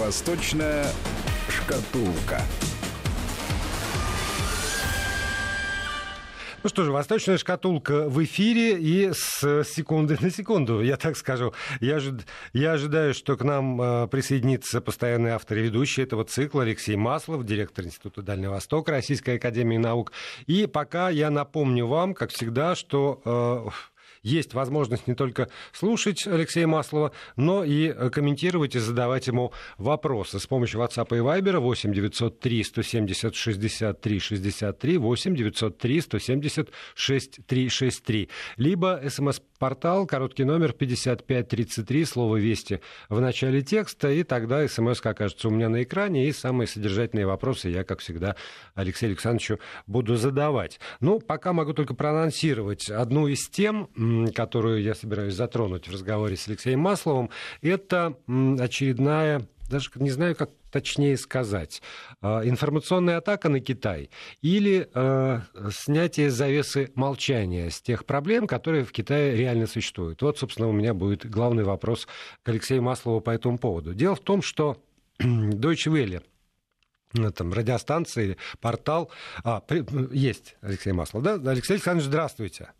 Восточная шкатулка. Ну что же, «Восточная шкатулка» в эфире, и с секунды на секунду, я так скажу. Я, ожид... я ожидаю, что к нам э, присоединится постоянный автор и ведущий этого цикла Алексей Маслов, директор Института Дальнего Востока Российской Академии Наук. И пока я напомню вам, как всегда, что э, есть возможность не только слушать Алексея Маслова, но и комментировать и задавать ему вопросы. С помощью WhatsApp и Viber 8 903 170 63 63 8 903 170 6363 либо смс-портал, короткий номер 5533, слово «Вести» в начале текста, и тогда смс окажется у меня на экране, и самые содержательные вопросы я, как всегда, Алексею Александровичу буду задавать. Ну, пока могу только проанонсировать одну из тем, которую я собираюсь затронуть в разговоре с Алексеем Масловым, это очередная даже не знаю, как точнее сказать, а, информационная атака на Китай или э, снятие завесы молчания с тех проблем, которые в Китае реально существуют. Вот, собственно, у меня будет главный вопрос к Алексею Маслову по этому поводу. Дело в том, что Deutsche Welle э, там, радиостанции, портал. А, при, есть Алексей Маслов, да? Алексей Александрович, здравствуйте.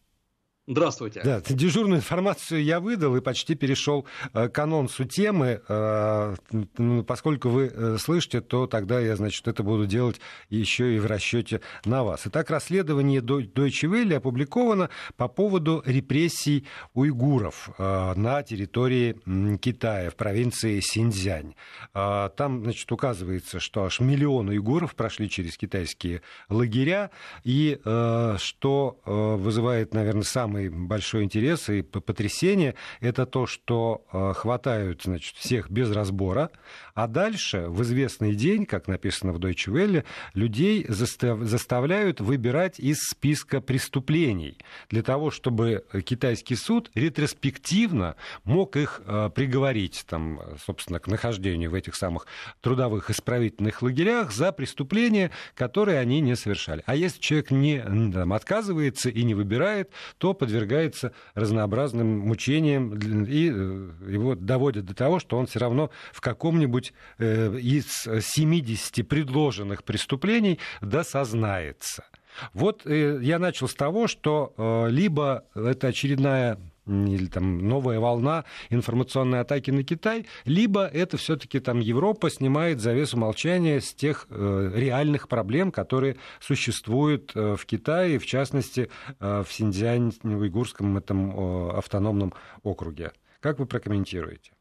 Здравствуйте. Да, дежурную информацию я выдал и почти перешел э, к анонсу темы. Э, ну, поскольку вы э, слышите, то тогда я, значит, это буду делать еще и в расчете на вас. Итак, расследование Deutsche Welle опубликовано по поводу репрессий уйгуров на территории Китая, в провинции Синьцзянь. Там, значит, указывается, что аж миллион уйгуров прошли через китайские лагеря, и что вызывает, наверное, самый самый большой интерес и потрясение, это то, что э, хватают значит, всех без разбора, а дальше в известный день, как написано в Deutsche Welle, людей заставляют выбирать из списка преступлений для того, чтобы китайский суд ретроспективно мог их э, приговорить, там, собственно, к нахождению в этих самых трудовых исправительных лагерях за преступления, которые они не совершали. А если человек не там, отказывается и не выбирает, то подвергается разнообразным мучениям, и э, его доводят до того, что он все равно в каком-нибудь э, из 70 предложенных преступлений досознается. Вот э, я начал с того, что либо это очередная или там новая волна информационной атаки на Китай, либо это все-таки там Европа снимает завесу молчания с тех э, реальных проблем, которые существуют э, в Китае, в частности э, в Синьцзянь, в уйгурском этом э, автономном округе. Как вы прокомментируете?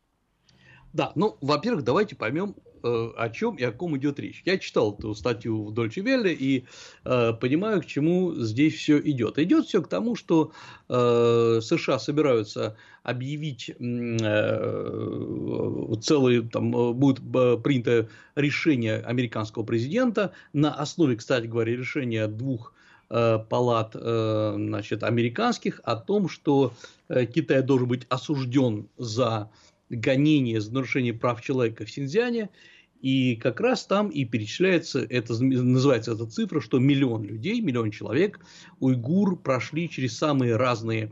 Да, ну, во-первых, давайте поймем, о чем и о ком идет речь. Я читал эту статью в Дольче Велле и э, понимаю, к чему здесь все идет. Идет все к тому, что э, США собираются объявить э, целый, там э, будет э, принято решение американского президента на основе, кстати говоря, решения двух э, палат значит, американских о том, что Китай должен быть осужден за гонения за нарушение прав человека в Синьцзяне, и как раз там и перечисляется, это, называется эта цифра, что миллион людей, миллион человек, уйгур прошли через самые разные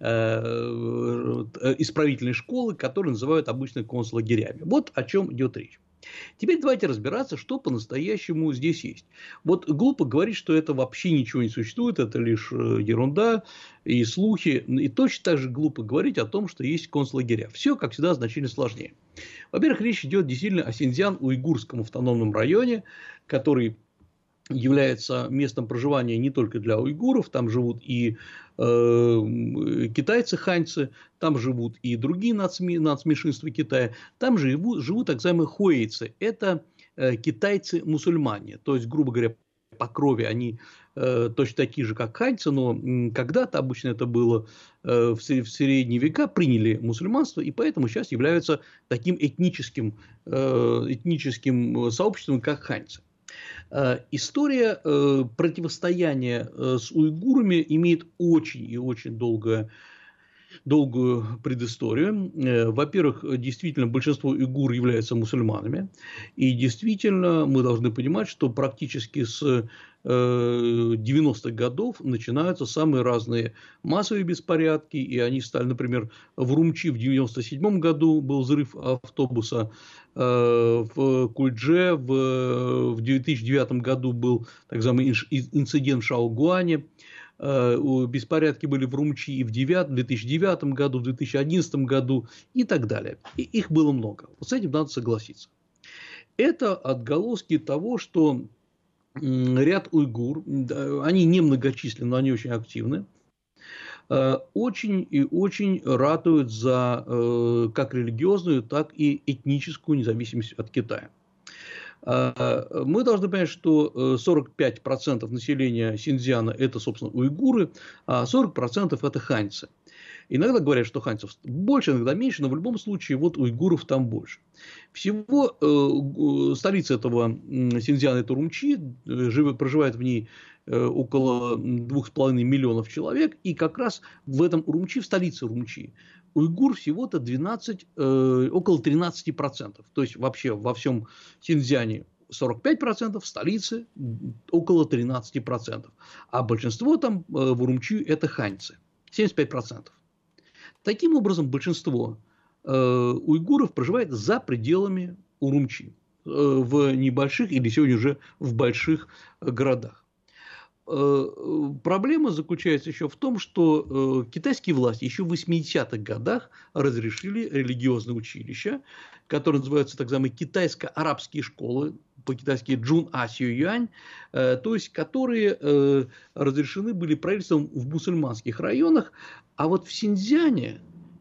э, э исправительные школы, которые называют обычно концлагерями. Вот о чем идет речь. Теперь давайте разбираться, что по-настоящему здесь есть. Вот глупо говорить, что это вообще ничего не существует, это лишь э, ерунда и слухи. И точно так же глупо говорить о том, что есть концлагеря. Все, как всегда, значительно сложнее. Во-первых, речь идет действительно о Синьцзян-Уйгурском автономном районе, который является местом проживания не только для уйгуров, там живут и э, китайцы, ханьцы, там живут и другие нацми, нацменьшинства Китая, там живут, живут так называемые хуэйцы, это э, китайцы-мусульмане, то есть, грубо говоря, по крови они э, точно такие же, как ханьцы, но когда-то, обычно это было э, в, в средние века, приняли мусульманство, и поэтому сейчас являются таким этническим, э, этническим сообществом, как ханьцы. Э, история э, противостояния э, с уйгурами имеет очень и очень долгое долгую предысторию. Э, во-первых, действительно, большинство уйгур являются мусульманами. И действительно, мы должны понимать, что практически с 90-х годов начинаются самые разные массовые беспорядки, и они стали, например, в Румчи в 97 году был взрыв автобуса, э, в Кульдже в 2009 году был так называемый инцидент в Шаогуане, э, беспорядки были в Румчи и в 2009 году, в 2011 году и так далее. И их было много. Вот с этим надо согласиться. Это отголоски того, что ряд уйгур, они немногочисленны, но они очень активны, э, очень и очень ратуют за э, как религиозную, так и этническую независимость от Китая. Э, мы должны понять, что 45% населения Синьцзяна – это, собственно, уйгуры, а 40% – это ханьцы. Иногда говорят, что ханьцев больше, иногда меньше, но в любом случае вот уйгуров там больше. Всего э, столица этого Синьцзяна – это Урумчи, э, живет, проживает в ней э, около 2,5 миллионов человек, и как раз в этом Урумчи, в столице Урумчи, уйгур всего-то 12, э, около 13%. То есть вообще во всем Синьцзяне 45%, в столице около 13%. А большинство там э, в Урумчи – это ханьцы, 75%. Таким образом, большинство э, уйгуров проживает за пределами Урумчи, э, в небольших или сегодня уже в больших городах. Э, проблема заключается еще в том, что китайские власти еще в 80-х годах разрешили религиозные училища, которые называются так называемые китайско-арабские школы, по-китайски Джун А Сью Юань, то есть которые разрешены были правительством в мусульманских районах, а вот в Синьцзяне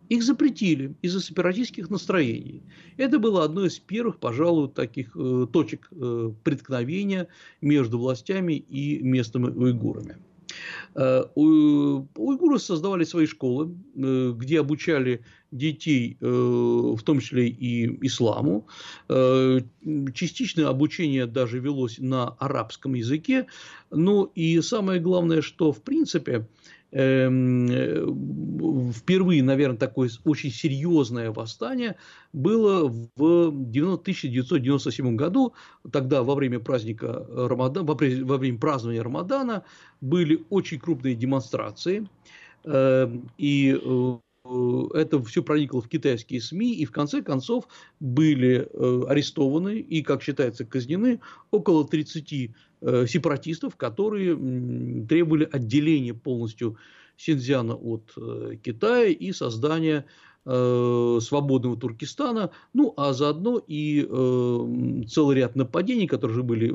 их запретили из-за сепаратистских настроений. Это было одно из первых, пожалуй, таких э, точек э, преткновения между властями и местными уйгурами. Э, уйгуры создавали свои школы, э, где обучали детей, э, в том числе и исламу. Частичное обучение даже велось на арабском языке. Ну и самое главное, что в принципе впервые, наверное, такое очень серьезное восстание было в 1997 году. Тогда во время праздника Рамадана, во время празднования Рамадана были очень крупные демонстрации. Эм, и э, это все проникло в китайские СМИ, и в конце концов были э, арестованы и, как считается, казнены около 30 Э, сепаратистов, которые требовали отделения полностью Синьцзяна от э, Китая и создания э, свободного Туркестана, ну а заодно и целый ряд нападений, которые уже были,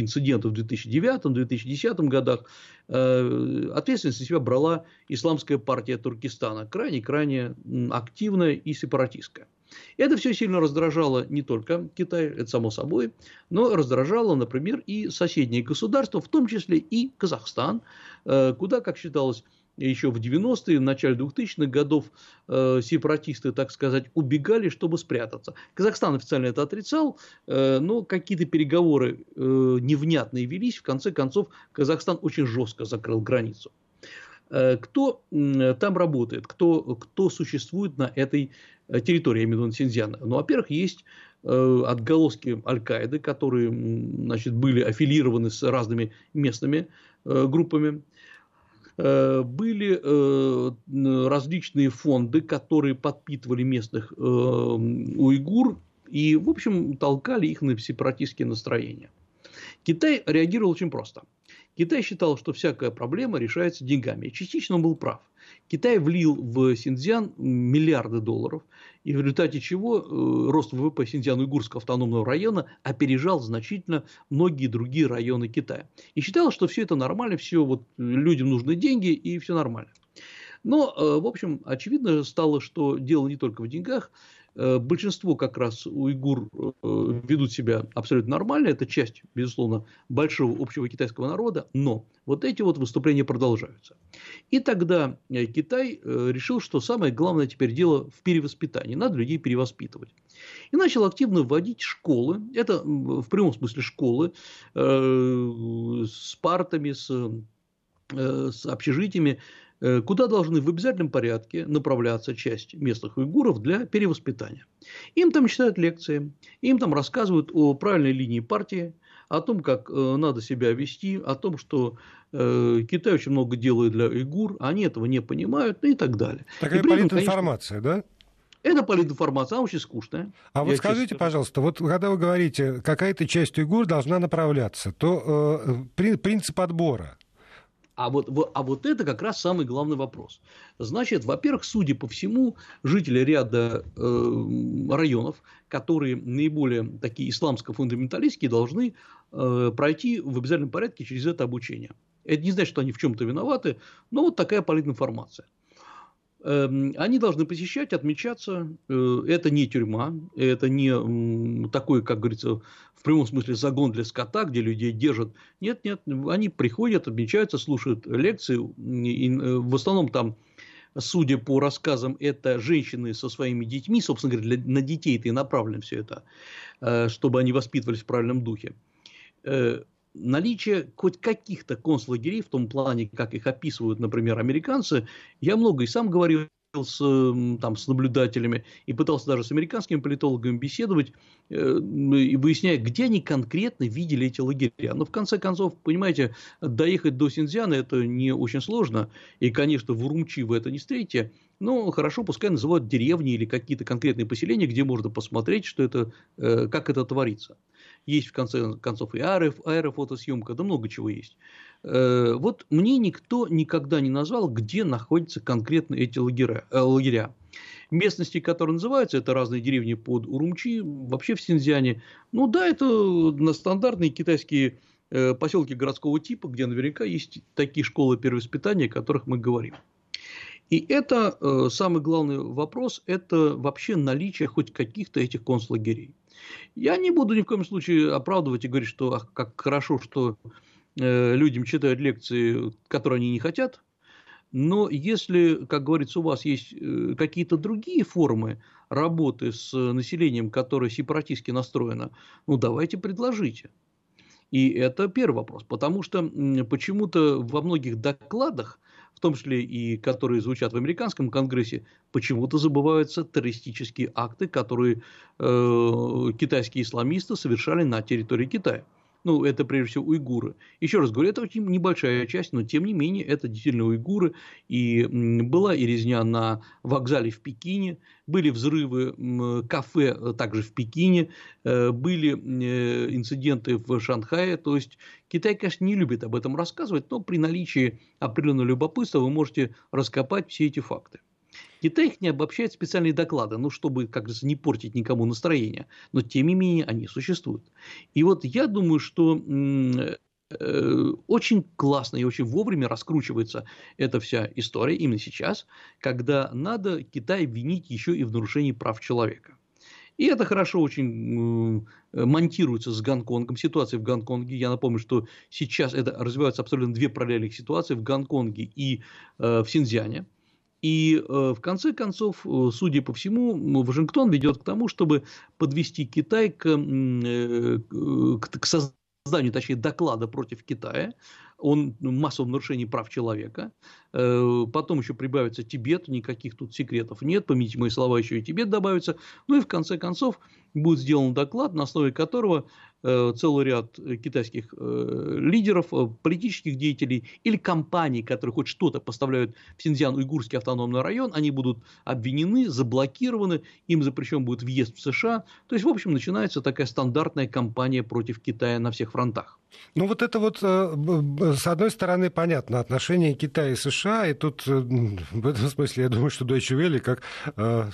инцидентов в 2009-2010 годах, ответственность на себя брала исламская партия Туркестана, крайне-крайне активная и сепаратистская. Это все сильно раздражало не только Китай, это само собой, но раздражало, например, и соседние государства, в том числе и Казахстан, э, куда, как считалось, еще в 90-е, в начале 2000-х годов э, сепаратисты, так сказать, убегали, чтобы спрятаться. Казахстан официально это отрицал, э, но какие-то переговоры э, невнятные велись. В конце концов, Казахстан очень жестко закрыл границу. Э, кто там работает, кто, кто существует на этой территории, я имею Синьцзяна. Ну, во-первых, есть э, отголоски Аль-Каиды, которые значит, были аффилированы с разными местными э, группами. Были различные фонды, которые подпитывали местных уйгур и, в общем, толкали их на сепаратистские настроения. Китай реагировал очень просто. Китай считал, что всякая проблема решается деньгами. Частично он был прав. Китай влил в Синьцзян миллиарды долларов, и в результате чего э, рост ВВП Синьцзян-Уйгурского автономного района опережал значительно многие другие районы Китая. И считалось, что все это нормально, все вот людям нужны деньги и все нормально. Но, э, в общем, очевидно стало, что дело не только в деньгах. Э, большинство как раз уйгур э, ведут себя абсолютно нормально. Это часть, безусловно, большого общего китайского народа. Но вот эти вот выступления продолжаются. И тогда э, Китай решил, что самое главное теперь дело в перевоспитании. Надо людей перевоспитывать. И начал активно вводить школы. Это в прямом смысле школы с партами, с с общежитиями, куда должны в обязательном порядке направляться часть местных уйгуров для перевоспитания. Им там читают лекции, им там рассказывают о правильной линии партии, о том, как э, надо себя вести, о том, что э, Китай очень много делает для уйгур, они этого не понимают ну и так далее. Такая политинформация, да? Это политинформация, она очень скучная. А вот скажите, скажу. пожалуйста, вот когда вы говорите, какая-то часть уйгур должна направляться, то э, принцип отбора, а вот, а вот это как раз самый главный вопрос. Значит, во-первых, судя по всему, жители ряда э, районов, которые наиболее такие исламско-фундаменталистские, должны э, пройти в обязательном порядке через это обучение. Это не значит, что они в чем-то виноваты, но вот такая политинформация. Эм, они должны посещать, отмечаться. Э, это не тюрьма, это не такой, как говорится, в прямом смысле загон для скота, где людей держат. Нет, нет, они приходят, отмечаются, слушают лекции. И э, в основном там, судя по рассказам, это женщины со своими детьми. Собственно говоря, для, на детей это и направлено все это, э, чтобы они воспитывались в правильном духе наличие хоть каких-то концлагерей в том плане, как их описывают, например, американцы, я много и сам говорил с, там, с наблюдателями и пытался даже с американскими политологами беседовать э, и выяснять, где они конкретно видели эти лагеря. Но в конце концов, понимаете, доехать до Синьцзяна это не очень сложно, и, конечно, в Урумчи вы это не встретите, но хорошо, пускай называют деревни или какие-то конкретные поселения, где можно посмотреть, что это, э, как это творится есть в конце концов и аэроф, аэрофотосъемка, да много чего есть. Э, вот мне никто никогда не назвал, где находятся конкретно эти лагеря. Э, лагеря. Местности, которые называются, это разные деревни под Урумчи, вообще в Синьцзяне. Ну да, это на стандартные китайские э, поселки городского типа, где наверняка есть такие школы перевоспитания, о которых мы говорим. И это самый главный вопрос, это вообще наличие хоть каких-то этих концлагерей. Я не буду ни в коем случае оправдывать и говорить, что ах, как хорошо, что э, людям читают лекции, которые они не хотят. Но если, как говорится, у вас есть э, какие-то другие формы работы с населением, которое сепаратистски настроено, ну давайте предложите. И это первый вопрос, потому что почему-то во многих докладах в том числе и которые звучат в американском конгрессе, почему-то забываются террористические акты, которые э, китайские исламисты совершали на территории Китая. Ну, это прежде всего уйгуры. Еще раз говорю, это очень небольшая часть, но тем не менее это действительно уйгуры. И была и резня на вокзале в Пекине, были взрывы кафе э, также в Пекине, э, были э, инциденты в Шанхае. То есть Китай, конечно, не любит об этом рассказывать, но при наличии определенного любопытства вы можете раскопать все эти факты. Китай их не обобщает специальные доклады, ну, чтобы, как говорится, не портить никому настроение. Но, тем не менее, они существуют. И вот я думаю, что э, очень классно и очень вовремя раскручивается эта вся история именно сейчас, когда надо Китай винить еще и в нарушении прав человека. И это хорошо очень э, монтируется с Гонконгом. Ситуация в Гонконге, я напомню, что сейчас это развиваются абсолютно две параллельных ситуации в Гонконге и э, в Синьцзяне. И э, в конце концов, э, судя по всему, Вашингтон ведет к тому, чтобы подвести Китай к, э, к созданию, точнее, доклада против Китая он массовом нарушении прав человека. Потом еще прибавится Тибет, никаких тут секретов нет, помните мои слова, еще и Тибет добавится. Ну и в конце концов будет сделан доклад, на основе которого Э, целый ряд китайских э, лидеров, э, политических деятелей или компаний, которые хоть что-то поставляют в Синьцзян-Уйгурский автономный район, они будут обвинены, заблокированы, им запрещен будет въезд в США. То есть, в общем, начинается такая стандартная кампания против Китая на всех фронтах. Ну, вот это вот, с одной стороны, понятно, отношения Китая и США, и тут в этом смысле я думаю, что Deutsche Welle как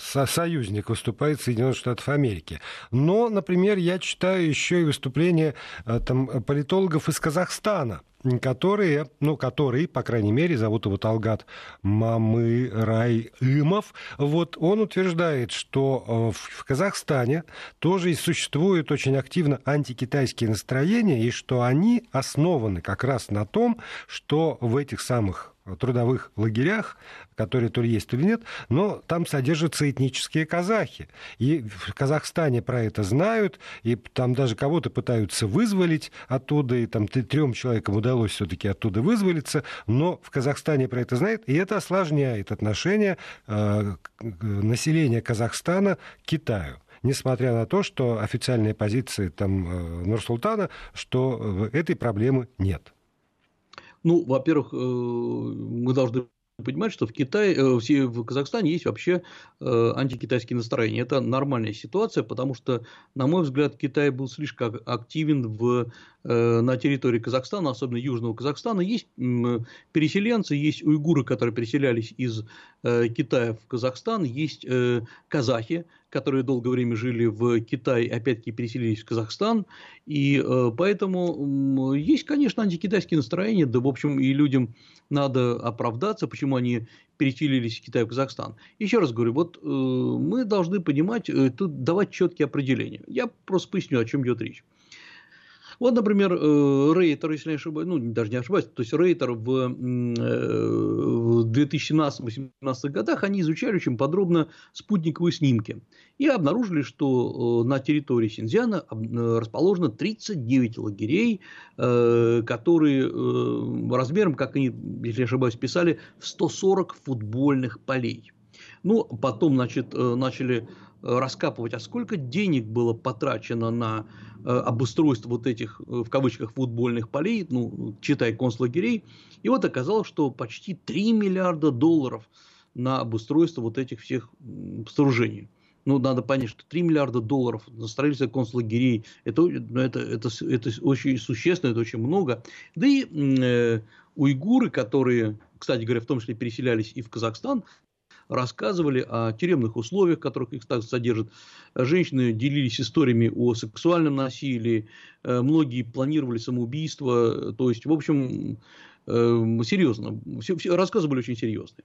союзник выступает Соединенных Штатов Америки. Но, например, я читаю еще и выступления э, там, политологов из Казахстана, которые, ну, которые, по крайней мере, зовут его Талгат Мамы Райымов, вот он утверждает, что э, в Казахстане тоже существуют очень активно антикитайские настроения, и что они основаны как раз на том, что в этих самых трудовых лагерях, которые то ли есть, то ли нет, но там содержатся этнические казахи. И в Казахстане про это знают, и там даже кого-то пытаются вызволить оттуда, и там трем человекам удалось все-таки оттуда вызволиться, но в Казахстане про это знают, и это осложняет отношения э, населения Казахстана к Китаю несмотря на то, что официальные позиции там э, Нурсултана, что э, этой проблемы нет. Ну, во-первых, э, мы должны понимать, что в Китае, в Казахстане есть вообще антикитайские настроения. Это нормальная ситуация, потому что, на мой взгляд, Китай был слишком активен в, на территории Казахстана, особенно Южного Казахстана. Есть переселенцы, есть уйгуры, которые переселялись из Китая в Казахстан, есть казахи, которые долгое время жили в Китае, опять-таки переселились в Казахстан, и э, поэтому есть, конечно, антикитайские настроения, да, в общем, и людям надо оправдаться, почему они переселились из Китая в Казахстан. Еще раз говорю, вот э, мы должны понимать, э, тут давать четкие определения. Я просто поясню, о чем идет речь. Вот, например, э, Рейтер, если не ошибаюсь, ну, даже не ошибаюсь, то есть Рейтер в, э, в 2017-2018 годах, они изучали очень подробно спутниковые снимки и обнаружили, что э, на территории Синьцзяна расположено 39 лагерей, которые размером, как они, если не ошибаюсь, писали, в 140 футбольных полей. Ну, потом, значит, начали раскапывать, а сколько денег было потрачено на э, обустройство вот этих, э, в кавычках, футбольных полей, ну, читай концлагерей, и вот оказалось, что почти 3 миллиарда долларов на обустройство вот этих всех сооружений. Ну, надо понять, что 3 миллиарда долларов на строительство концлагерей, это, ну, это, это, это очень существенно, это очень много. Да и э, уйгуры, которые, кстати говоря, в том числе переселялись и в Казахстан, рассказывали о тюремных условиях, в которых их так содержат. Женщины делились историями о сексуальном насилии, э, многие планировали самоубийство. То есть, в общем, э, серьезно, все, все рассказы были очень серьезные.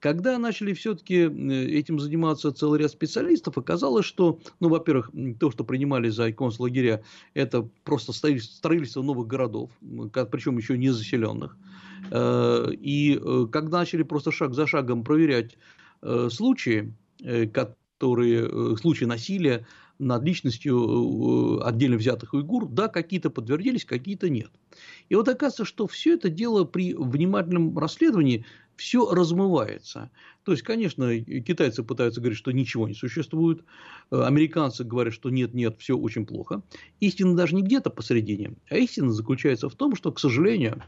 Когда начали все-таки э, этим заниматься целый ряд специалистов, оказалось, что, ну, во-первых, то, что принимали за концлагеря, это просто строительство новых городов, причем еще не заселенных. Э, и э, когда начали просто шаг за шагом проверять случаи, которые, случаи насилия над личностью отдельно взятых уйгур, да, какие-то подтвердились, какие-то нет. И вот оказывается, что все это дело при внимательном расследовании все размывается. То есть, конечно, китайцы пытаются говорить, что ничего не существует, э, американцы говорят, что нет, нет, все очень плохо. Истина даже не где-то посередине, а истина заключается в том, что, к сожалению,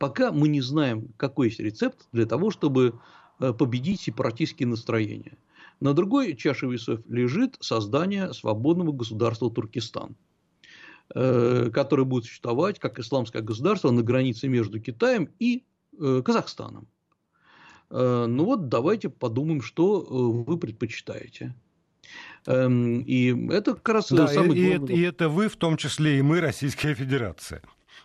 пока мы не знаем, какой есть рецепт для того, чтобы э, победить сепаратистские настроения. На другой чаше весов лежит создание свободного государства Туркестан э, которое будет существовать как исламское государство на границе между Китаем и Казахстаном. Э, ну вот давайте подумаем, что вы предпочитаете. Эм, и это как раз да, самый и, главный... и это вы, в том числе и мы, Российская Федерация.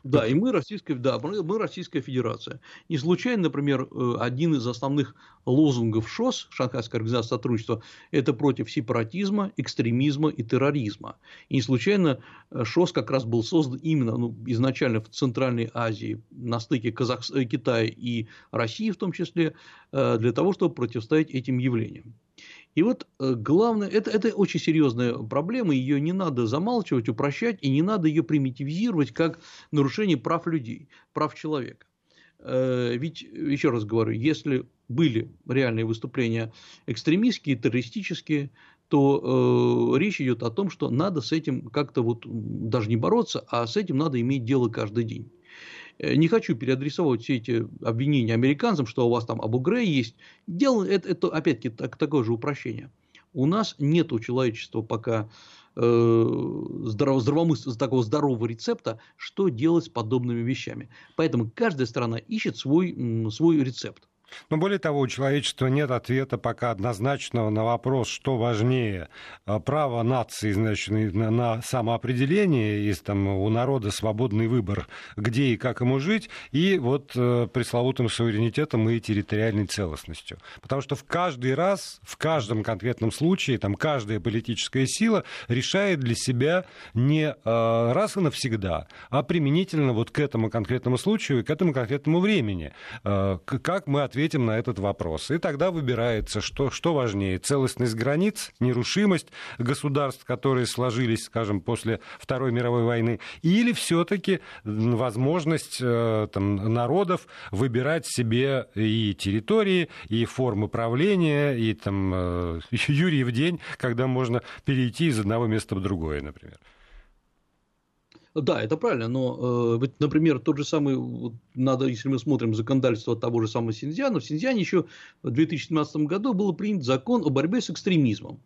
Да, и мы Российская, да, мы Российская Федерация. Не случайно, например, э, один из основных лозунгов ШОС, Шанхайской организации сотрудничества, это против сепаратизма, экстремизма и терроризма. И не случайно э, ШОС как раз был создан именно ну, изначально в Центральной Азии, на стыке Казах... Э, Китая и России в том числе, для того, чтобы противостоять этим явлениям. И вот э, главное, это, это очень серьезная проблема, ее не надо замалчивать, упрощать, и не надо ее примитивизировать как нарушение прав людей, прав человека. Э, ведь, еще раз говорю, если были реальные выступления экстремистские, террористические, то э, речь идет о том, что надо с этим как-то вот даже не бороться, а с этим надо иметь дело каждый день. Э, не хочу переадресовывать все эти обвинения американцам, что у вас там Абу Грей есть. Дело это, это опять-таки так, такое же упрощение. У нас нет у человечества пока э, здраво, здравомысл, такого здорового рецепта, что делать с подобными вещами. Поэтому каждая страна ищет свой, свой рецепт. Но более того, у человечества нет ответа пока однозначного на вопрос, что важнее, а, право нации значит, на самоопределение, есть там у народа свободный выбор, где и как ему жить, и вот э, пресловутым суверенитетом и территориальной целостностью. Потому что в каждый раз, в каждом конкретном случае, там каждая политическая сила решает для себя не э, раз и навсегда, а применительно вот к этому конкретному случаю и к этому конкретному времени. Э, как мы ответим ответим на этот вопрос. И тогда выбирается, что, что важнее, целостность границ, нерушимость государств, которые сложились, скажем, после Второй мировой войны, или все-таки возможность э, там, народов выбирать себе и территории, и формы правления, и там э, Юрий в день, когда можно перейти из одного места в другое, например. Да, это правильно, но, э, например, тот же самый, вот, надо, если мы смотрим законодательство того же самого Синьцзяна, в Синьцзяне еще в 2017 году был принят закон о борьбе с экстремизмом.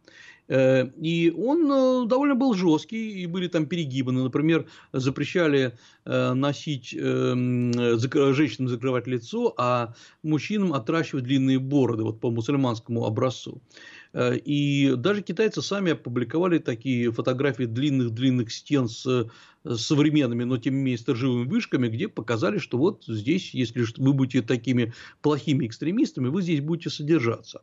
Э, и он э, довольно был жесткий, и были там перегибы. Например, запрещали э, носить женщинам закрывать лицо, а мужчинам отращивать длинные бороды вот по мусульманскому образцу. И даже китайцы сами опубликовали такие фотографии длинных-длинных стен с современными, но тем не менее сторожевыми вышками, где показали, что вот здесь, если вы будете такими плохими экстремистами, вы здесь будете содержаться.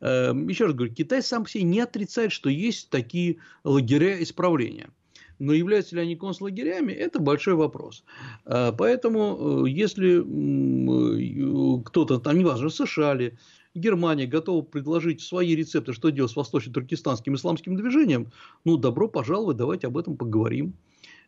Эм, Еще раз говорю, Китай сам по себе не отрицает, что есть такие лагеря исправления. Но являются ли они концлагерями, это большой вопрос. Э, поэтому, э, если кто-то, там неважно, США ли, Германия готова предложить свои рецепты, что делать с восточно-туркестанским исламским движением, ну, добро пожаловать, давайте об этом поговорим.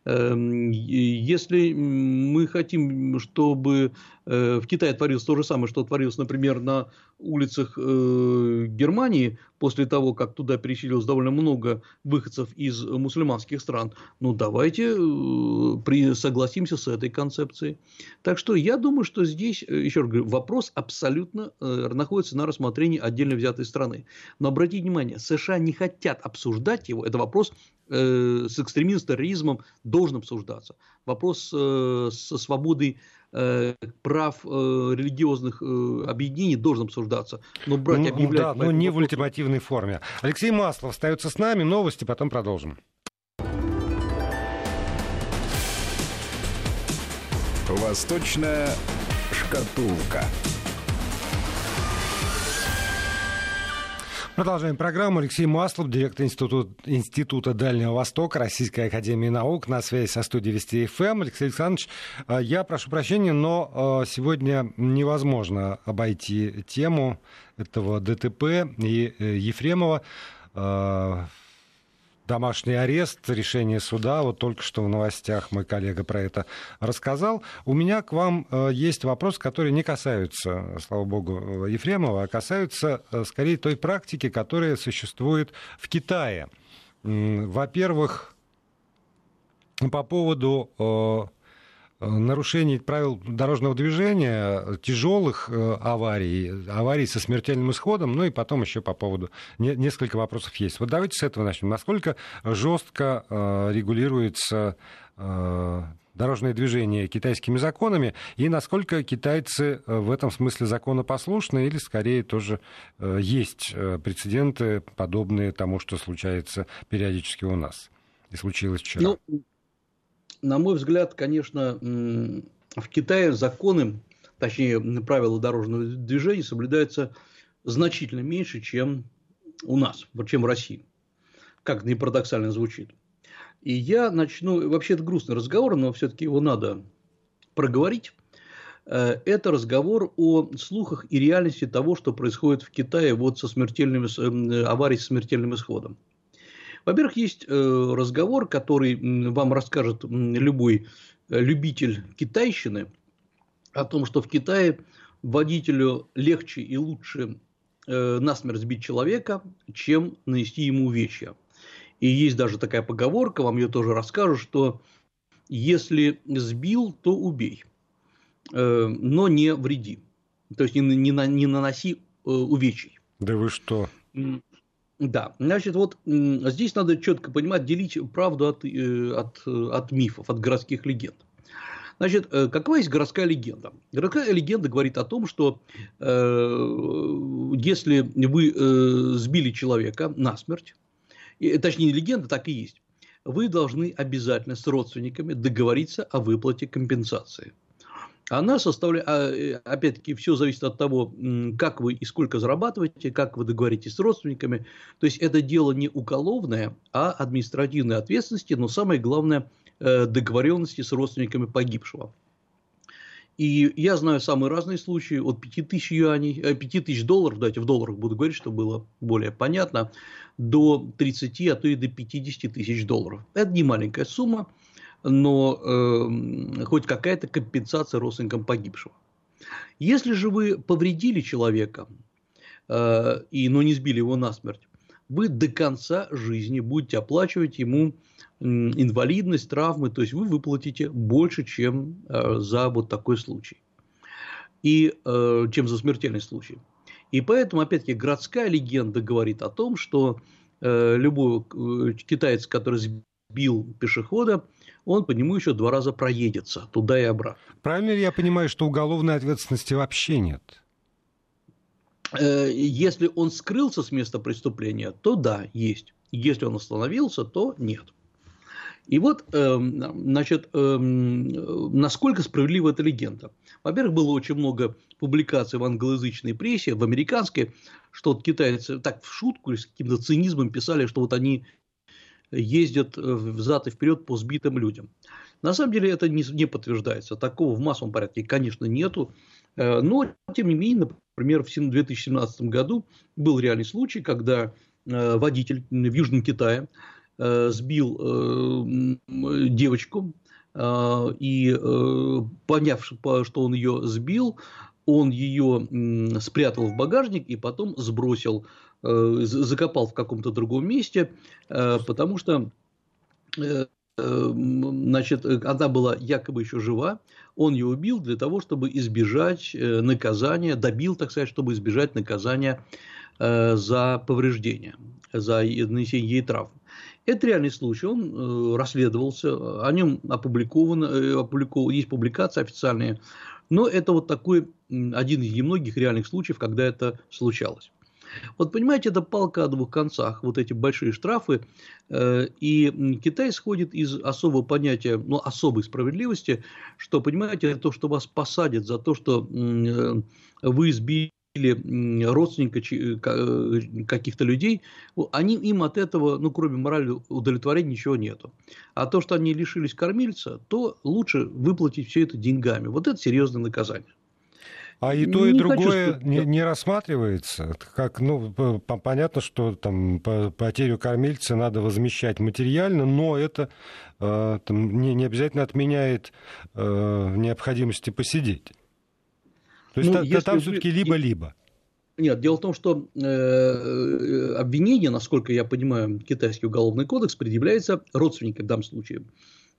Эм, если мы хотим, чтобы э, в Китае творилось то же самое, что творилось, например, на улицах э, Германии, после того, как туда переселилось довольно много выходцев из мусульманских стран, ну давайте э, согласимся с этой концепцией. Так что я думаю, что здесь, еще раз говорю, вопрос абсолютно находится на рассмотрении отдельно взятой страны. Но обратите внимание, США не хотят обсуждать его, это вопрос э, с экстремизмом, терроризмом должен обсуждаться. Вопрос э, со свободой э, прав э, религиозных э, объединений должен обсуждаться. Но брать, ну, объявлять... Да, но не в ультимативной форме. Алексей Маслов остается с нами. Новости, потом продолжим. Восточная шкатулка. Продолжаем программу. Алексей Маслов, директор Института, Института Дальнего Востока Российской Академии Наук, на связи со студией Вести ФМ. Эм. Алексей Александрович, э, я прошу прощения, но э, сегодня невозможно обойти тему этого ДТП и э, Ефремова домашний арест, решение суда. Вот только что в новостях мой коллега про это рассказал. У меня к вам э, есть вопрос, который не касаются, слава богу, Ефремова, а касаются э, скорее той практики, которая существует в Китае. Во-первых, по поводу э, нарушений правил дорожного движения, тяжелых э, аварий, аварий со смертельным исходом, ну и потом еще по поводу несколько вопросов есть. Вот давайте с этого начнем. Насколько жестко э, регулируется э, дорожное движение китайскими законами, и насколько китайцы в этом смысле законопослушны, или скорее тоже есть прецеденты, подобные тому, что случается периодически у нас и случилось вчера? Ну, на мой взгляд, конечно, в Китае законы, точнее, правила дорожного движения соблюдаются значительно меньше, чем у нас, чем в России. Как не парадоксально звучит. И я начну, вообще это грустный разговор, но все-таки его надо проговорить. Э, это разговор о слухах и реальности того, что происходит в Китае вот со смертельными, э, аварией с смертельным исходом. Во-первых, есть э, разговор, который вам расскажет любой э, любитель китайщины о том, что в Китае водителю легче и лучше э, насмерть сбить человека, чем нанести ему увечья. И есть даже такая поговорка, вам ее тоже расскажу, что если сбил, то убей, но не вреди. То есть не, не, не наноси увечий. Да вы что? Да, значит, вот здесь надо четко понимать, делить правду от, э, от, от мифов, от городских легенд. Значит, э, какова есть городская легенда? Городская легенда говорит о том, что э, если вы э, сбили человека насмерть, и, точнее, легенда так и есть, вы должны обязательно с родственниками договориться о выплате компенсации. Она составляет, а, э, опять-таки, все зависит от того, как вы и сколько зарабатываете, как вы договоритесь с родственниками. То есть, это дело не уголовное, а административной ответственности, но самое главное, э, договоренности с родственниками погибшего. И я знаю самые разные случаи, от 5000 юаней, 5000 э, долларов, давайте в долларах буду говорить, чтобы было более понятно, до 30, а то и до 50 тысяч долларов. Это не маленькая сумма, но э, хоть какая-то компенсация родственникам погибшего. Если же вы повредили человека, э, и, но не сбили его насмерть, вы до конца жизни будете оплачивать ему инвалидность, травмы, то есть вы выплатите больше, чем э, за вот такой случай, и, э, чем за смертельный случай. И поэтому, опять-таки, городская легенда говорит о том, что э, любой э, китаец, который сбил пешехода, он по нему еще два раза проедется туда и обратно. Правильно ли я понимаю, что уголовной ответственности вообще нет? Э, если он скрылся с места преступления, то да, есть. Если он остановился, то нет. И вот, эм, значит, эм, насколько справедлива эта легенда? Во-первых, было очень много публикаций в англоязычной прессе, в американской, что вот китайцы так в шутку или с каким-то цинизмом писали, что вот они ездят э, взад и вперед по сбитым людям. На самом деле это не, не подтверждается. Такого в массовом порядке, конечно, нету. Э, но, тем не менее, например, в 2017 году был реальный случай, когда э, водитель в Южном Китае сбил девочку, и поняв, что он ее сбил, он ее спрятал в багажник и потом сбросил закопал в каком-то другом месте, э, потому что э, значит, она была якобы еще жива, он ее убил для того, чтобы избежать наказания, добил, так сказать, чтобы избежать наказания за повреждения, за нанесение ей травм. Это реальный случай, он расследовался, о нем опубликовано, опубликовано, есть публикации официальные, но это вот такой один из немногих реальных случаев, когда это случалось. Вот понимаете, это палка о двух концах, вот эти большие штрафы, э, и Китай исходит из особого понятия, ну, особой справедливости, что, понимаете, то, что вас посадят за то, что э, вы сбили родственника э, каких-то людей, они, им от этого, ну, кроме морали удовлетворения, ничего нету. А то, что они лишились кормильца, то лучше выплатить все это деньгами. Вот это серьезное наказание. А и то, и не другое не, не рассматривается. Как, ну, понятно, что там потерю кормильца надо возмещать материально, но это э, там, не, не обязательно отменяет э, необходимости посидеть. То есть ну, та, там все-таки либо-либо. Нет, дело в том, что э, э, обвинение, насколько я понимаю, китайский уголовный кодекс предъявляется родственникам в данном случае.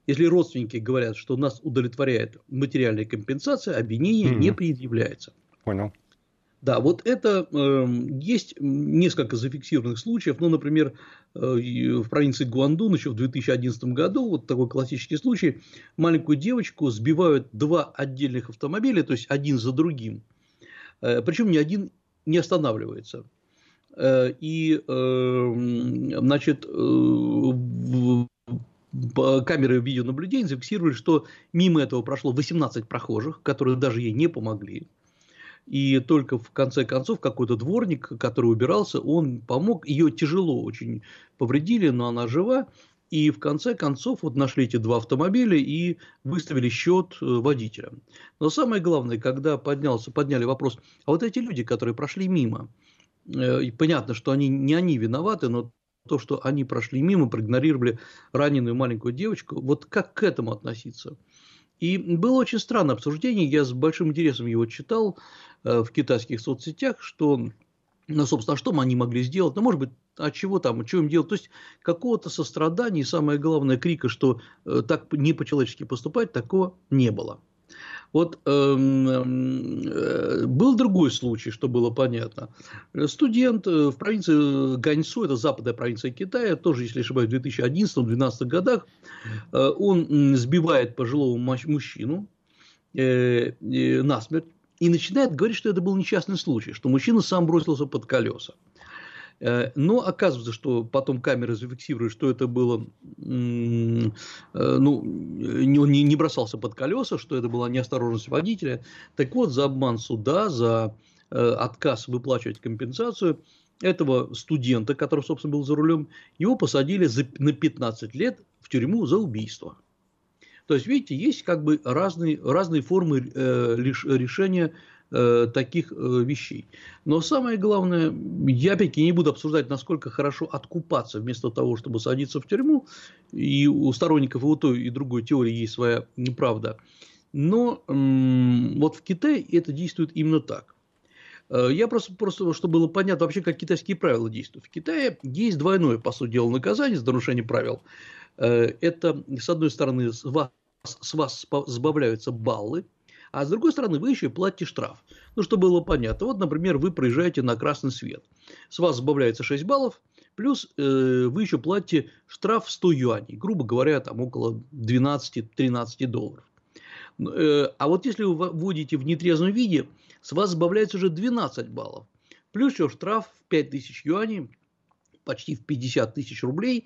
Если родственники говорят, что нас удовлетворяет материальная компенсация, обвинение mm-hmm. не предъявляется. Понял. Да, вот это э, есть несколько зафиксированных случаев. Ну, например, э, в провинции Гуандун еще в 2011 году, вот такой классический случай, маленькую девочку сбивают два отдельных автомобиля, то есть один за другим. Э, причем ни один не останавливается. Э, и, э, значит, э, камеры видеонаблюдения зафиксировали, что мимо этого прошло 18 прохожих, которые даже ей не помогли. И только в конце концов какой-то дворник, который убирался, он помог. Ее тяжело очень повредили, но она жива. И в конце концов вот нашли эти два автомобиля и выставили счет э, водителя. Но самое главное, когда поднялся, подняли вопрос, а вот эти люди, которые прошли мимо, э, понятно, что они не они виноваты, но то, что они прошли мимо, проигнорировали раненую маленькую девочку, вот как к этому относиться? И было очень странное обсуждение, я с большим интересом его читал э, в китайских соцсетях, что, ну, собственно, что они могли сделать, ну, может быть, а чего там, что им делать, то есть какого-то сострадания самое главное крика, что э, так не по-человечески поступать, такого не было. Вот эм, э, был другой случай, что было понятно. Студент э, в провинции Ганьсу, это западная провинция Китая, тоже, если не ошибаюсь, в 2011-2012 годах, э, он сбивает пожилого мужчину э, э, насмерть и начинает говорить, что это был несчастный случай, что мужчина сам бросился под колеса. Но оказывается, что потом камеры зафиксируют, что это было, э, ну, не, не бросался под колеса, что это была неосторожность водителя. Так вот, за обман суда, за э, отказ выплачивать компенсацию этого студента, который, собственно, был за рулем, его посадили за, на 15 лет в тюрьму за убийство. То есть, видите, есть как бы разные, разные формы э, решения Э, таких э, вещей. Но самое главное, я опять-таки не буду обсуждать, насколько хорошо откупаться вместо того, чтобы садиться в тюрьму. И у сторонников и у той, и другой теории есть своя неправда. Но вот в Китае это действует именно так. Э, я просто, просто, чтобы было понятно вообще, как китайские правила действуют. В Китае есть двойное, по сути дела, наказание за нарушение правил. Это, с одной стороны, с вас, с вас сбавляются баллы, а с другой стороны, вы еще и платите штраф. Ну, чтобы было понятно. Вот, например, вы проезжаете на красный свет. С вас сбавляется 6 баллов, плюс э, вы еще платите штраф 100 юаней. Грубо говоря, там около 12-13 долларов. Э, а вот если вы вводите в нетрезвом виде, с вас сбавляется уже 12 баллов. Плюс еще штраф в 5000 юаней почти в 50 тысяч рублей,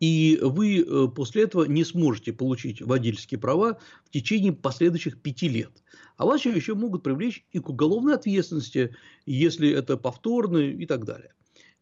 и вы э, после этого не сможете получить водительские права в течение последующих пяти лет. А вас еще могут привлечь и к уголовной ответственности, если это повторно и так далее.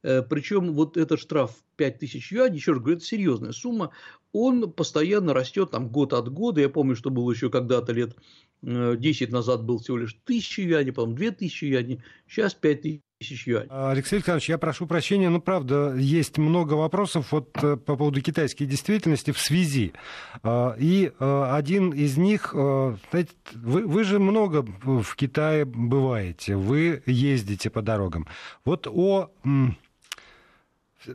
Э, Причем вот этот штраф 5000 юаней, еще раз говорю, это серьезная сумма, он постоянно растет там год от года. Я помню, что было еще когда-то лет 10 э, назад был всего лишь 1000 юаней, потом 2000 юаней, сейчас 5000 тысяч юаней. Алексей Александрович, я прошу прощения, но правда, есть много вопросов вот, э, по поводу китайской действительности в связи. А, и э, один из них, знаете, вы, вы же много в Китае бываете, вы ездите по дорогам. Вот о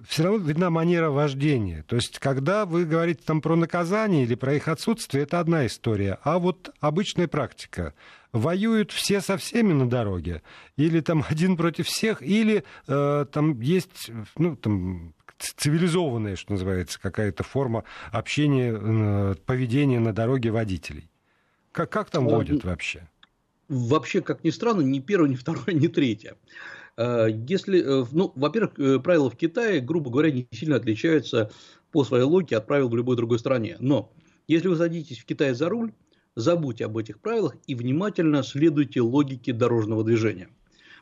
все равно видна манера вождения. То есть, когда вы говорите там про наказание или про их отсутствие, это одна история. А вот обычная практика. Воюют все со всеми на дороге, или там один против всех, или э, там есть ну, там, цивилизованная, что называется, какая-то форма общения, э, поведения на дороге водителей. Как, как там водят вообще? Вообще, как ни странно, ни первое, ни второе, ни третье. Э, если, э, ну, во-первых, э, правила в Китае, грубо говоря, не сильно отличаются по своей логике от правил в любой другой стране. Но если вы садитесь в Китае за руль, забудьте об этих правилах и внимательно следуйте логике дорожного движения.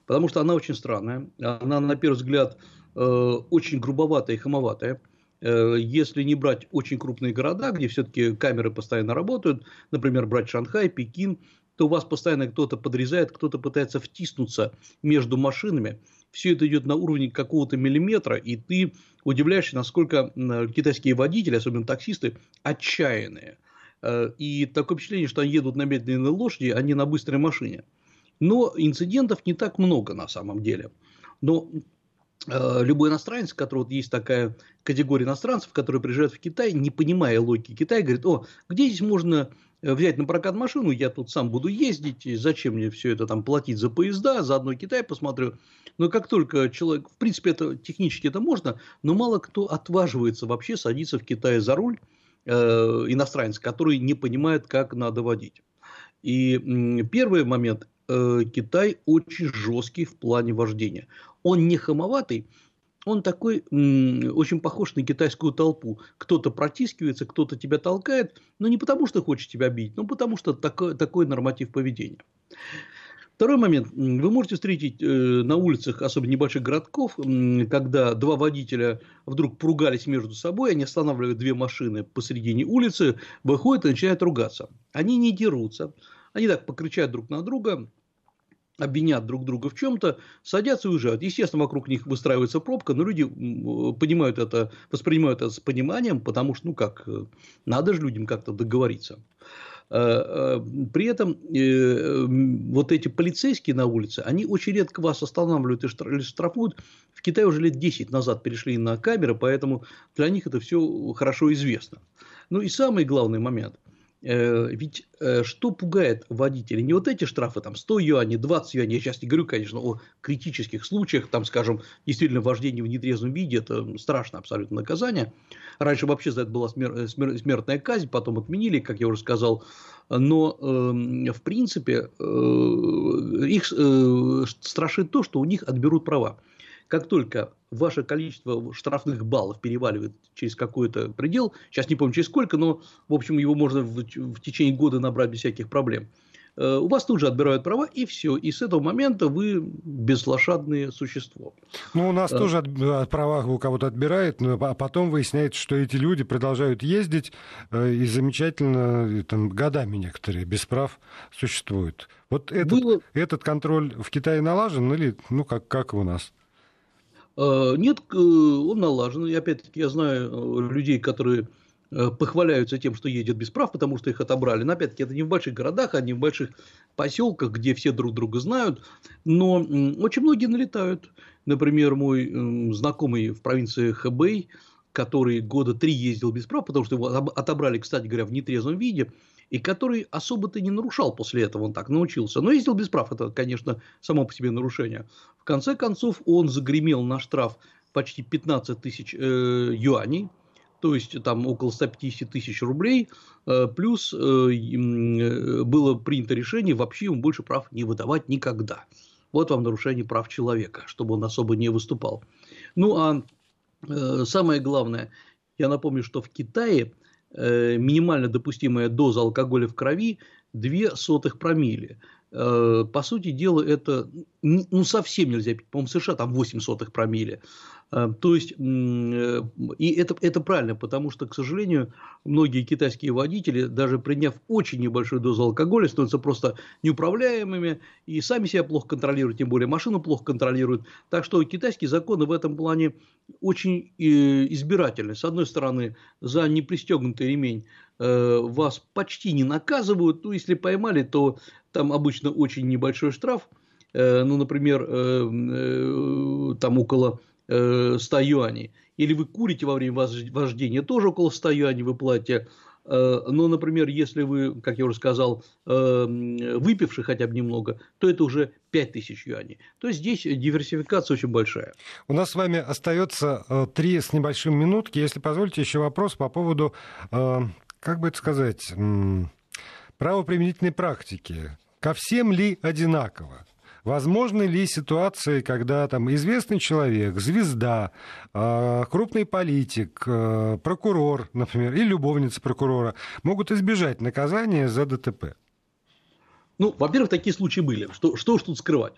Потому что она очень странная. Она, на первый взгляд, очень грубоватая и хамоватая. Если не брать очень крупные города, где все-таки камеры постоянно работают, например, брать Шанхай, Пекин, то у вас постоянно кто-то подрезает, кто-то пытается втиснуться между машинами. Все это идет на уровне какого-то миллиметра, и ты удивляешься, насколько китайские водители, особенно таксисты, отчаянные. Э, и такое впечатление, что они едут на медленной лошади, а не на быстрой машине. Но инцидентов не так много на самом деле. Но э, любой иностранец, у которого вот есть такая категория иностранцев, которые приезжают в Китай, не понимая логики Китая, говорит, о, где здесь можно взять на прокат машину, я тут сам буду ездить, зачем мне все это там платить за поезда, заодно Китай посмотрю. Но как только человек, в принципе, это технически это можно, но мало кто отваживается вообще садиться в Китае за руль, э, иностранец, который не понимает, как надо водить. И э, первый момент, э, Китай очень жесткий в плане вождения. Он не хамоватый, он такой очень похож на китайскую толпу. Кто-то протискивается, кто-то тебя толкает, но не потому, что хочет тебя бить, но потому, что такой, такой норматив поведения. Второй момент. Вы можете встретить э, на улицах, особенно небольших городков, когда два водителя вдруг поругались между собой, они останавливают две машины посередине улицы, выходят и начинают ругаться. Они не дерутся, они так покричают друг на друга, обвинят друг друга в чем-то, садятся и уезжают. Естественно, вокруг них выстраивается пробка, но люди понимают это, воспринимают это с пониманием, потому что, ну как, э, надо же людям как-то договориться. Э, э, при этом вот эти полицейские на улице, они очень редко вас останавливают и штрафуют. В Китае уже лет 10 назад перешли на камеры, поэтому для них это все хорошо известно. Ну и самый главный момент. Э, ведь э, что пугает водителей? Не вот эти штрафы, там 100 юаней, 20 юаней, я сейчас не говорю, конечно, о критических случаях, там, скажем, действительно вождение в нетрезвом виде, это страшное абсолютно наказание. Раньше вообще за это была смер- смер- смертная казнь, потом отменили, как я уже сказал, но э, в принципе э, их э, страшит то, что у них отберут права. Как только ваше количество штрафных баллов переваливает через какой-то предел, сейчас не помню через сколько, но, в общем, его можно в, в течение года набрать без всяких проблем, э, у вас тут же отбирают права, и все. И с этого момента вы безлошадное существо. Ну, у нас а... тоже от, от права у кого-то отбирает, но, а потом выясняется, что эти люди продолжают ездить, э, и замечательно, там, годами некоторые без прав существуют. Вот этот, Было... этот контроль в Китае налажен или, ну, как, как у нас? Э, нет, он налажен. И опять-таки я знаю э, людей, которые э, похваляются тем, что едет без прав, потому что их отобрали. Но опять-таки это не в больших городах, а не в больших поселках, где все друг друга знают. Но очень многие налетают. Например, мой знакомый в провинции Хэбэй, который года три ездил без прав, потому что его отобрали, кстати говоря, в нетрезвом виде и который особо-то не нарушал после этого, он так научился. Но ездил без прав, это, конечно, само по себе нарушение. В конце концов, он загремел на штраф почти 15 тысяч э, юаней, то есть там около 150 тысяч рублей, э, плюс э, э, было принято решение вообще ему больше прав не выдавать никогда. Вот вам нарушение прав человека, чтобы он особо не выступал. Ну а самое главное, я напомню, что в Китае минимально допустимая доза алкоголя в крови 2 сотых промилле. Э, по сути дела, это ну, совсем нельзя пить. По-моему, в США там 8 сотых промилле. Э, то есть, и это, это правильно, потому что, к сожалению, многие китайские водители, даже приняв очень небольшую дозу алкоголя, становятся просто неуправляемыми и сами себя плохо контролируют, тем более машину плохо контролируют. Так что китайские законы в этом плане очень избирательны. С одной стороны, за непристегнутый ремень вас почти не наказывают, ну, если поймали, то там обычно очень небольшой штраф, э, ну, например, э, э, там около 100 юаней. Или вы курите во время вождения, тоже около 100 юаней вы платите. Но, например, если вы, как я уже сказал, выпивший хотя бы немного, то это уже 5000 юаней. То есть здесь диверсификация очень большая. У нас с вами остается три с небольшим минутки. Если позволите, еще вопрос по поводу, как бы это сказать, правоприменительной практики ко всем ли одинаково? Возможны ли ситуации, когда там известный человек, звезда, а, крупный политик, а, прокурор, например, и любовница прокурора могут избежать наказания за ДТП? Ну, во-первых, такие случаи были. Что, что уж тут скрывать?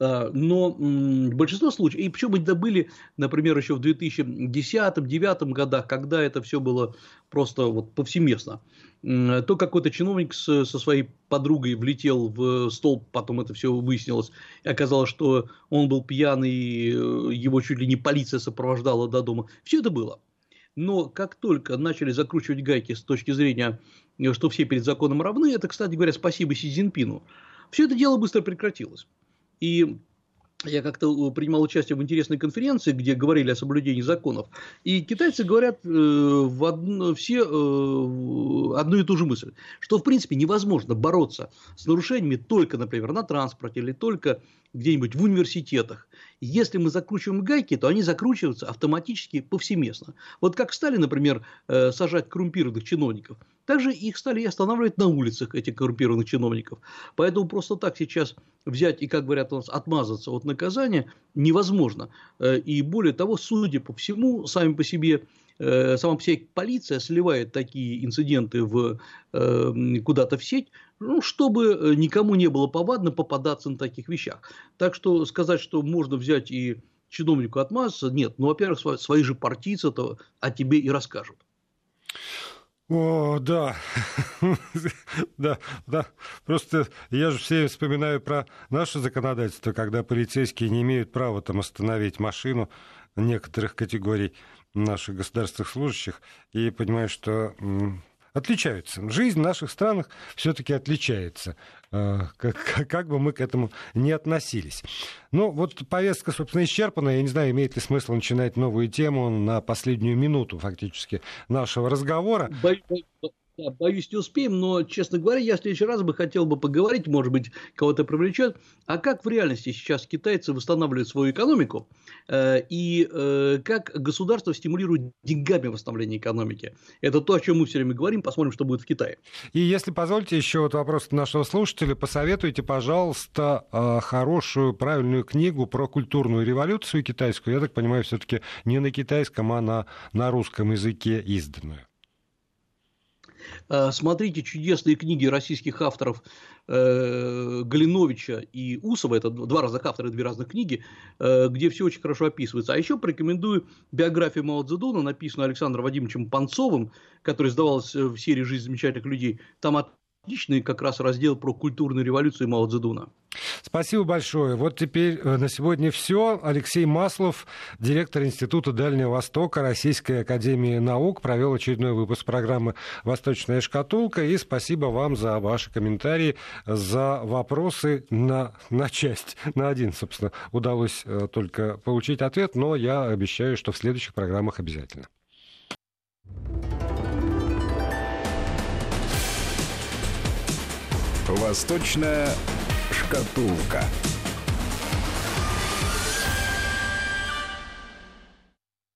А, но большинство случаев, и причем это были, например, еще в 2010-2009 годах, когда это все было просто вот повсеместно, то какой-то чиновник со своей подругой влетел в столб, потом это все выяснилось, и оказалось, что он был пьяный, э, его чуть ли не полиция сопровождала до дома. Все это было. Но как только начали закручивать гайки с точки зрения, э, что все перед законом равны, это, кстати говоря, спасибо Си Цзиньпину, все это дело быстро прекратилось. И я как-то э, принимал участие в интересной конференции, где говорили о соблюдении законов. И китайцы говорят э, в одно, все э, одну и ту же мысль, что в принципе невозможно бороться с нарушениями только, например, на транспорте или только где-нибудь в университетах. Если мы закручиваем гайки, то они закручиваются автоматически повсеместно. Вот как стали, например, э, сажать коррумпированных чиновников, также их стали останавливать на улицах, этих коррумпированных чиновников. Поэтому просто так сейчас взять и, как говорят у нас, отмазаться от наказания невозможно. Э, и более того, судя по всему, сами по себе Э, сама по себе полиция сливает такие инциденты в, э, куда-то в сеть, ну, чтобы никому не было повадно попадаться на таких вещах. Так что сказать, что можно взять и чиновнику отмазаться, нет. Ну, во-первых, свои же партийцы-то о тебе и расскажут. О, да, да, да. Просто я же все вспоминаю про наше законодательство, когда полицейские не имеют права там остановить машину некоторых категорий наших государственных служащих и понимаю, что отличаются. Жизнь в наших странах все-таки отличается, э, как, бы мы к этому не относились. Ну, вот повестка, собственно, исчерпана. Я не знаю, имеет ли смысл начинать новую тему на последнюю минуту, фактически, нашего разговора. Да, боюсь, не успеем, но, честно говоря, я в следующий раз бы хотел бы поговорить, может быть, кого-то привлечет, а как в реальности сейчас китайцы восстанавливают свою экономику э, и э, как государство стимулирует деньгами восстановление экономики. Это то, о чем мы все время говорим, посмотрим, что будет в Китае. И если позволите, еще вот вопрос нашего слушателя, посоветуйте, пожалуйста, э, хорошую, правильную книгу про культурную революцию китайскую, я так понимаю, все-таки не на китайском, а на, на русском языке изданную. Э, смотрите чудесные книги российских авторов э, Галиновича и Усова, это два разных автора, две разных книги, э, где все очень хорошо описывается. А еще порекомендую биографию Мао Цзэдуна, написанную Александром Вадимовичем Панцовым, который сдавалась в серии «Жизнь замечательных людей». Там отличный как раз раздел про культурную революцию Мао Цзэдуна. Спасибо большое. Вот теперь э, на сегодня все. Алексей Маслов, директор Института Дальнего Востока Российской Академии Наук, провел очередной выпуск программы «Восточная шкатулка». И спасибо вам за ваши комментарии, за вопросы на, на часть. На один, собственно, удалось э, только получить ответ, но я обещаю, что в следующих программах обязательно. Восточная шкатулка.